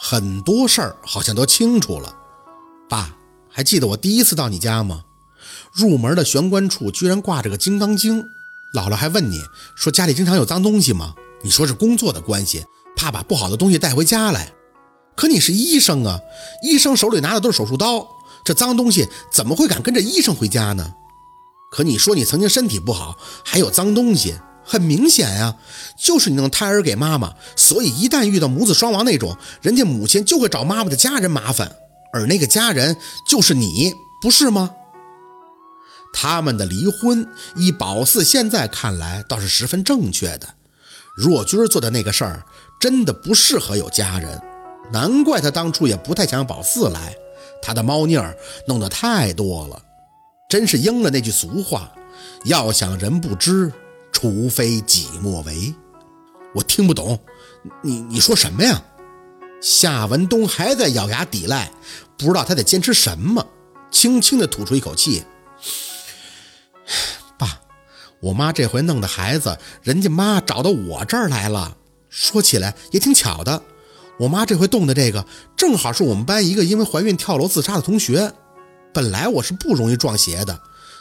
很多事儿好像都清楚了。爸，还记得我第一次到你家吗？入门的玄关处居然挂着个《金刚经》，姥姥还问你说家里经常有脏东西吗？你说是工作的关系，怕把不好的东西带回家来。可你是医生啊，医生手里拿的都是手术刀，这脏东西怎么会敢跟着医生回家呢？可你说你曾经身体不好，还有脏东西，很明显呀，就是你弄胎儿给妈妈，所以一旦遇到母子双亡那种，人家母亲就会找妈妈的家人麻烦，而那个家人就是你，不是吗？他们的离婚，依宝四现在看来倒是十分正确的。若君做的那个事儿，真的不适合有家人，难怪他当初也不太想让宝四来，他的猫腻儿弄得太多了。真是应了那句俗话：“要想人不知，除非己莫为。”我听不懂，你你说什么呀？夏文东还在咬牙抵赖，不知道他在坚持什么，轻轻地吐出一口气：“爸，我妈这回弄的孩子，人家妈找到我这儿来了。说起来也挺巧的，我妈这回动的这个，正好是我们班一个因为怀孕跳楼自杀的同学。”本来我是不容易撞邪的，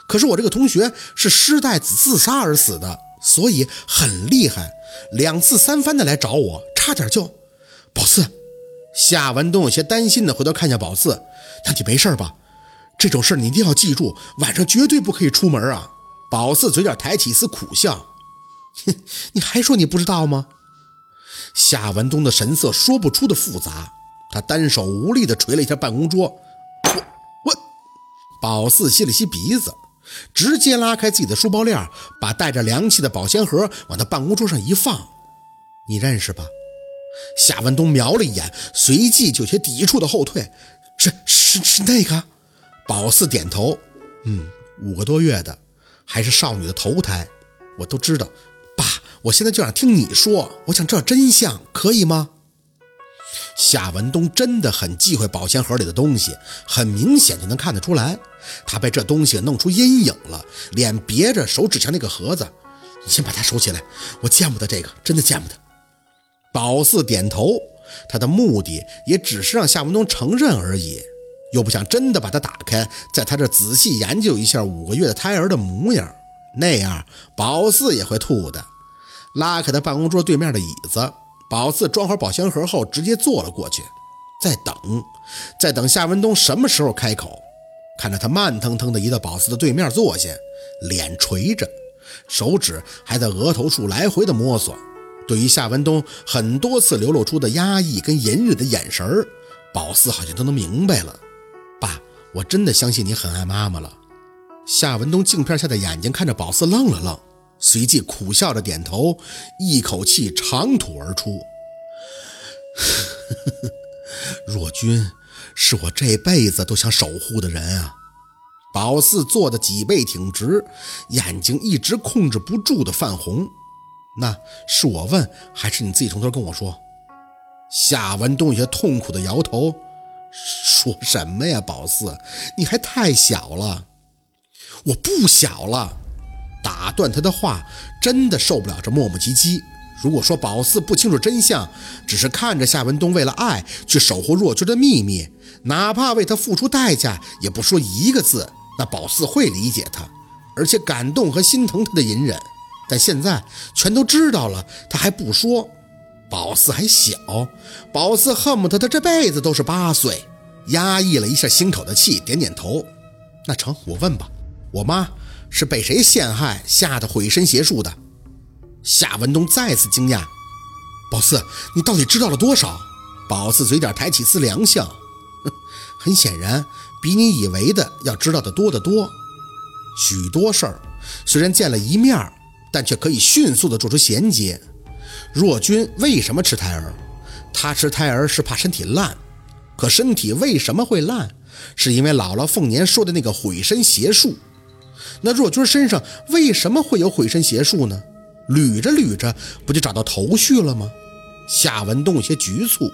可是我这个同学是失带子自杀而死的，所以很厉害，两次三番的来找我，差点就宝四。夏文东有些担心的回头看向宝四，那你没事吧？这种事你一定要记住，晚上绝对不可以出门啊！宝四嘴角抬起一丝苦笑，哼，你还说你不知道吗？夏文东的神色说不出的复杂，他单手无力的捶了一下办公桌。我宝四吸了吸鼻子，直接拉开自己的书包链，把带着凉气的保鲜盒往他办公桌上一放。你认识吧？夏文东瞄了一眼，随即就有些抵触的后退。是是是那个？宝四点头。嗯，五个多月的，还是少女的头胎，我都知道。爸，我现在就想听你说，我想知道真相，可以吗？夏文东真的很忌讳保鲜盒里的东西，很明显就能看得出来，他被这东西弄出阴影了，脸别着，手指向那个盒子。你先把它收起来，我见不得这个，真的见不得。宝四点头，他的目的也只是让夏文东承认而已，又不想真的把它打开，在他这仔细研究一下五个月的胎儿的模样，那样宝四也会吐的。拉开他办公桌对面的椅子。宝四装好保鲜盒后，直接坐了过去，在等，在等夏文东什么时候开口。看着他慢腾腾地移到宝四的对面坐下，脸垂着，手指还在额头处来回的摸索。对于夏文东很多次流露出的压抑跟隐忍的眼神，宝四好像都能明白了。爸，我真的相信你很爱妈妈了。夏文东镜片下的眼睛看着宝四，愣了愣。随即苦笑着点头，一口气长吐而出：“ 若君是我这辈子都想守护的人啊！”宝四坐的脊背挺直，眼睛一直控制不住的泛红。那是我问，还是你自己从头跟我说？夏文东有些痛苦的摇头：“说什么呀，宝四，你还太小了。我不小了。”打断他的话，真的受不了这磨磨唧唧。如果说宝四不清楚真相，只是看着夏文东为了爱去守护若君的秘密，哪怕为他付出代价，也不说一个字，那宝四会理解他，而且感动和心疼他的隐忍。但现在全都知道了，他还不说。宝四还小，宝四恨不得他这辈子都是八岁。压抑了一下心口的气，点点头。那成，我问吧，我妈。是被谁陷害，吓得毁身邪术的？夏文东再次惊讶：“宝四，你到底知道了多少？”宝四嘴角抬起丝凉笑：“很显然，比你以为的要知道的多得多。许多事儿虽然见了一面，但却可以迅速地做出衔接。若君为什么吃胎儿？他吃胎儿是怕身体烂，可身体为什么会烂？是因为姥姥凤年说的那个毁身邪术。”那若君身上为什么会有毁身邪术呢？捋着捋着，不就找到头绪了吗？夏文东有些局促，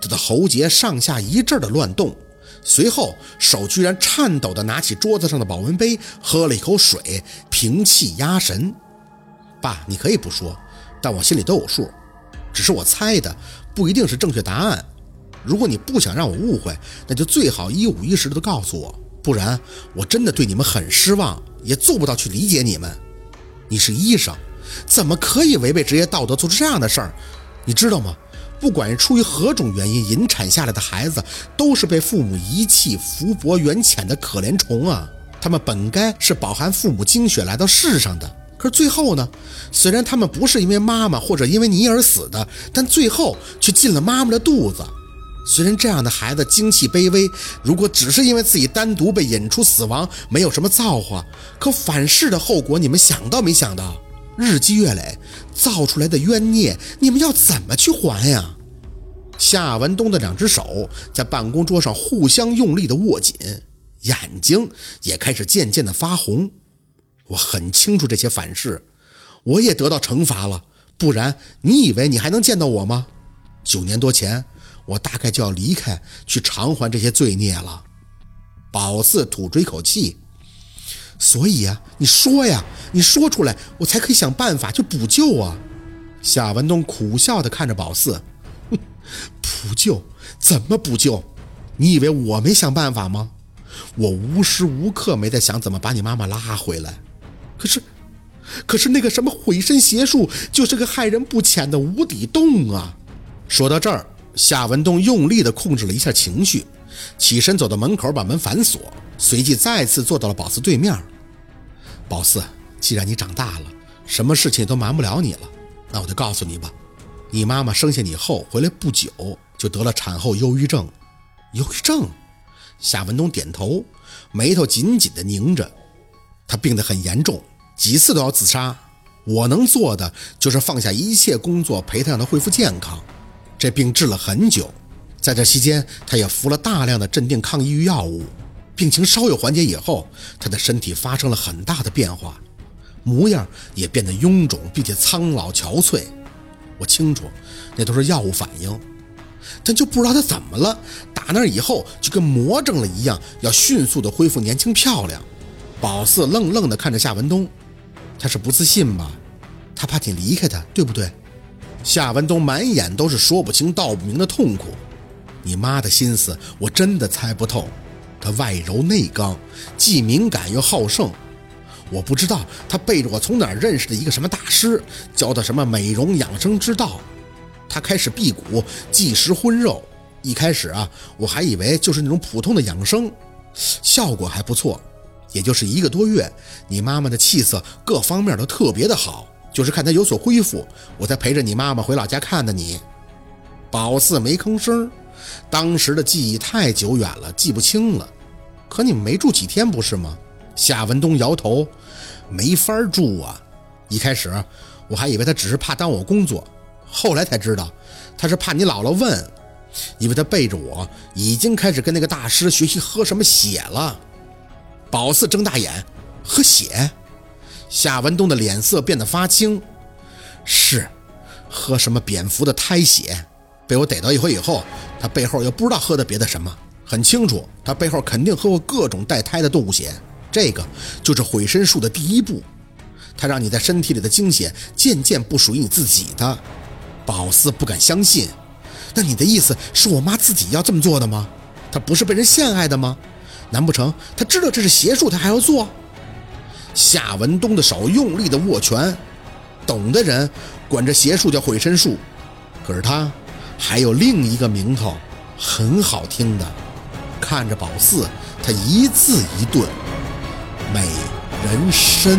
他的喉结上下一阵的乱动，随后手居然颤抖地拿起桌子上的保温杯，喝了一口水，平气压神。爸，你可以不说，但我心里都有数，只是我猜的不一定是正确答案。如果你不想让我误会，那就最好一五一十的告诉我，不然我真的对你们很失望，也做不到去理解你们。你是医生，怎么可以违背职业道德做出这样的事儿？你知道吗？不管是出于何种原因引产下来的孩子，都是被父母遗弃、福薄缘浅的可怜虫啊！他们本该是饱含父母精血来到世上的，可是最后呢？虽然他们不是因为妈妈或者因为你而死的，但最后却进了妈妈的肚子。虽然这样的孩子精气卑微，如果只是因为自己单独被引出死亡，没有什么造化，可反噬的后果，你们想到没想到？日积月累造出来的冤孽，你们要怎么去还呀？夏文东的两只手在办公桌上互相用力的握紧，眼睛也开始渐渐的发红。我很清楚这些反噬，我也得到惩罚了，不然你以为你还能见到我吗？九年多前。我大概就要离开，去偿还这些罪孽了。宝四吐出一口气，所以啊，你说呀，你说出来，我才可以想办法去补救啊。夏文东苦笑地看着宝四，哼，补救？怎么补救？你以为我没想办法吗？我无时无刻没在想怎么把你妈妈拉回来。可是，可是那个什么毁身邪术，就是个害人不浅的无底洞啊。说到这儿。夏文东用力地控制了一下情绪，起身走到门口，把门反锁，随即再次坐到了宝四对面。宝四，既然你长大了，什么事情都瞒不了你了，那我就告诉你吧，你妈妈生下你后回来不久，就得了产后忧郁症。忧郁症？夏文东点头，眉头紧紧地拧着。她病得很严重，几次都要自杀。我能做的就是放下一切工作，陪她让她恢复健康。这病治了很久，在这期间，他也服了大量的镇定抗抑郁药物，病情稍有缓解以后，他的身体发生了很大的变化，模样也变得臃肿并且苍老憔悴。我清楚，那都是药物反应，但就不知道他怎么了，打那以后就跟魔怔了一样，要迅速的恢复年轻漂亮。宝四愣愣地看着夏文东，他是不自信吧？他怕你离开他，对不对？夏文东满眼都是说不清道不明的痛苦，你妈的心思我真的猜不透。她外柔内刚，既敏感又好胜。我不知道她背着我从哪儿认识的一个什么大师，教她什么美容养生之道。她开始辟谷，忌食荤肉。一开始啊，我还以为就是那种普通的养生，效果还不错。也就是一个多月，你妈妈的气色各方面都特别的好。就是看他有所恢复，我才陪着你妈妈回老家看的你。宝四没吭声，当时的记忆太久远了，记不清了。可你们没住几天不是吗？夏文东摇头，没法住啊。一开始我还以为他只是怕耽误我工作，后来才知道他是怕你姥姥问，因为他背着我已经开始跟那个大师学习喝什么血了。宝四睁大眼，喝血。夏文东的脸色变得发青，是，喝什么蝙蝠的胎血？被我逮到一回以后，他背后又不知道喝的别的什么。很清楚，他背后肯定喝过各种带胎的动物血。这个就是毁身术的第一步，他让你在身体里的精血渐渐不属于你自己的。宝四不敢相信，那你的意思是我妈自己要这么做的吗？她不是被人陷害的吗？难不成她知道这是邪术，她还要做？夏文东的手用力的握拳，懂的人管这邪术叫毁身术，可是他还有另一个名头，很好听的。看着宝四，他一字一顿，美人参。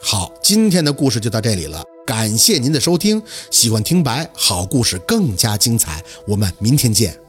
好，今天的故事就到这里了，感谢您的收听。喜欢听白好故事更加精彩，我们明天见。